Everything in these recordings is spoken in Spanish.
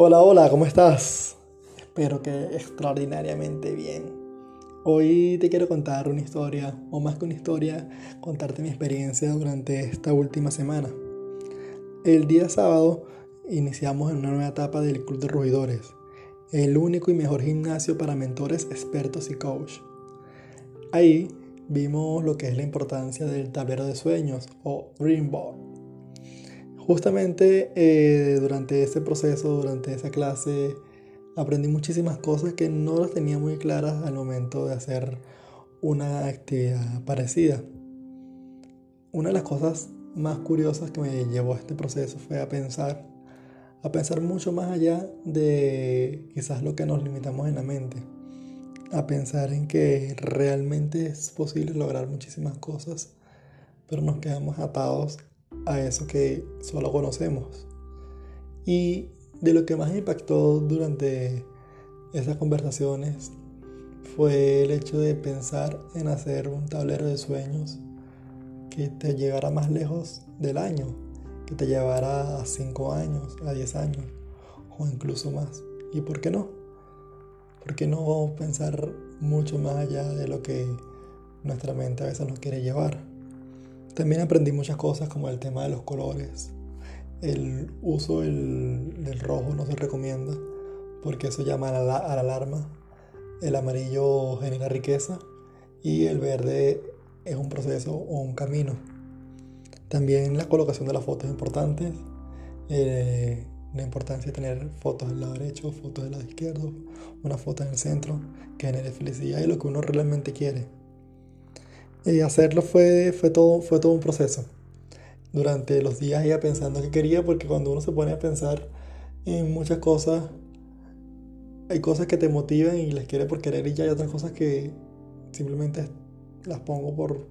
Hola, hola, ¿cómo estás? Espero que extraordinariamente bien. Hoy te quiero contar una historia, o más que una historia, contarte mi experiencia durante esta última semana. El día sábado iniciamos en una nueva etapa del Club de Ruidores, el único y mejor gimnasio para mentores, expertos y coach. Ahí vimos lo que es la importancia del tablero de sueños o Dream Board Justamente eh, durante ese proceso, durante esa clase, aprendí muchísimas cosas que no las tenía muy claras al momento de hacer una actividad parecida. Una de las cosas más curiosas que me llevó a este proceso fue a pensar, a pensar mucho más allá de quizás lo que nos limitamos en la mente, a pensar en que realmente es posible lograr muchísimas cosas, pero nos quedamos atados a eso que solo conocemos. Y de lo que más impactó durante esas conversaciones fue el hecho de pensar en hacer un tablero de sueños que te llevara más lejos del año, que te llevara a 5 años, a 10 años o incluso más. ¿Y por qué no? ¿Por qué no pensar mucho más allá de lo que nuestra mente a veces nos quiere llevar? También aprendí muchas cosas como el tema de los colores. El uso del, rojo no se recomienda porque eso llama a la, alarma. El amarillo genera riqueza y el verde es un proceso o un camino. También la colocación de las fotos es importante. Eh, la importancia de tener fotos del lado derecho, fotos del lado izquierdo, una foto en el centro que genere felicidad y lo que uno realmente quiere. Y hacerlo fue, fue, todo, fue todo un proceso. Durante los días iba pensando qué quería, porque cuando uno se pone a pensar en muchas cosas, hay cosas que te motivan y les quiere por querer y ya hay otras cosas que simplemente las pongo por,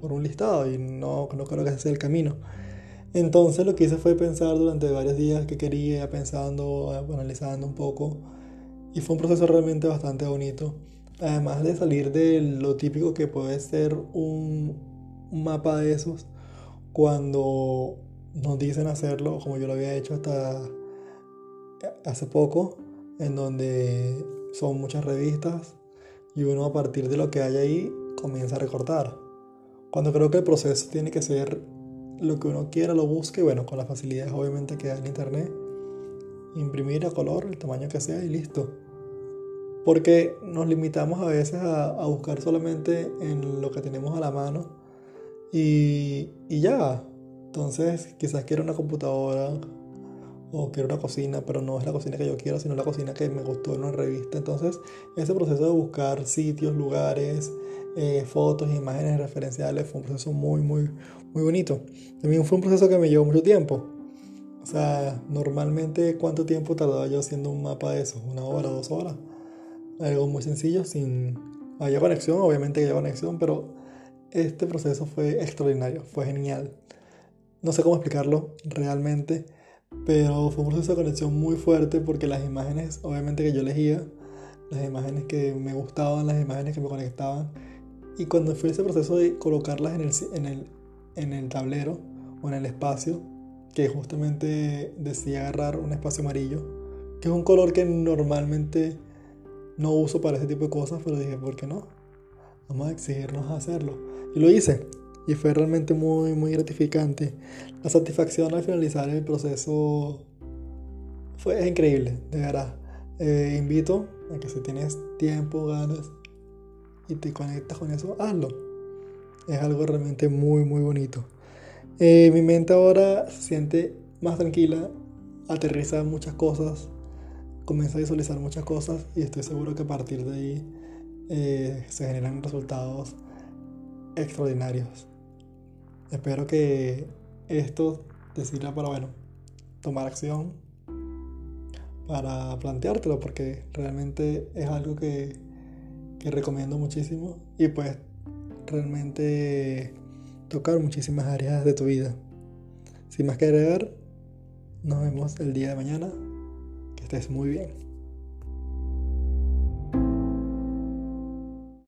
por un listado y no, no creo que ese sea el camino. Entonces lo que hice fue pensar durante varios días qué quería, pensando, analizando un poco. Y fue un proceso realmente bastante bonito además de salir de lo típico que puede ser un, mapa de esos, cuando nos dicen hacerlo, como yo lo había hecho hasta hace poco, en donde son muchas revistas y uno a partir de lo que hay ahí comienza a recortar. Cuando creo que el proceso tiene que ser lo que uno quiera, lo busque, bueno, con las facilidades obviamente que hay en internet, imprimir a color, el tamaño que sea y listo. Porque nos limitamos a veces a, buscar solamente en lo que tenemos a la mano y, y ya. Entonces quizás quiero una computadora o quiero una cocina, pero no es la cocina que yo quiero, sino la cocina que me gustó en una revista. Entonces, ese proceso de buscar sitios, lugares, eh, fotos, imágenes referenciales fue un proceso muy, muy, muy bonito. También fue un proceso que me llevó mucho tiempo. O sea, normalmente, ¿cuánto tiempo tardaba yo haciendo un mapa de eso? ¿Una hora, dos horas? Algo muy sencillo, sin haya conexión, obviamente que haya conexión, pero este proceso fue extraordinario, fue genial. No sé cómo explicarlo realmente, pero fue un proceso conexión muy fuerte porque las imágenes, obviamente que yo elegía, las imágenes que me gustaban, las imágenes que me conectaban, y cuando fue ese proceso de colocarlas en el, en el, en el tablero o en el espacio, que justamente decía agarrar un espacio amarillo, que es un color que normalmente no uso para ese tipo de cosas, pero dije, ¿por qué no? Vamos a exigirnos hacerlo. Y lo hice. Y fue realmente muy, muy gratificante. La satisfacción al finalizar el proceso fue increíble, de verdad. Eh, invito a que si tienes tiempo, ganas y te conectas con eso, hazlo. Es algo realmente muy, muy bonito. Eh, mi mente ahora se siente más tranquila, aterriza muchas cosas, comienzo a visualizar muchas cosas y estoy seguro que a partir de ahí eh, se generan resultados extraordinarios. Espero que esto te sirva para, bueno, tomar acción, para planteártelo, porque realmente es algo que, que recomiendo muchísimo y pues realmente tocar muchísimas áreas de tu vida. Sin más que agregar, nos vemos el día de mañana estés muy bien.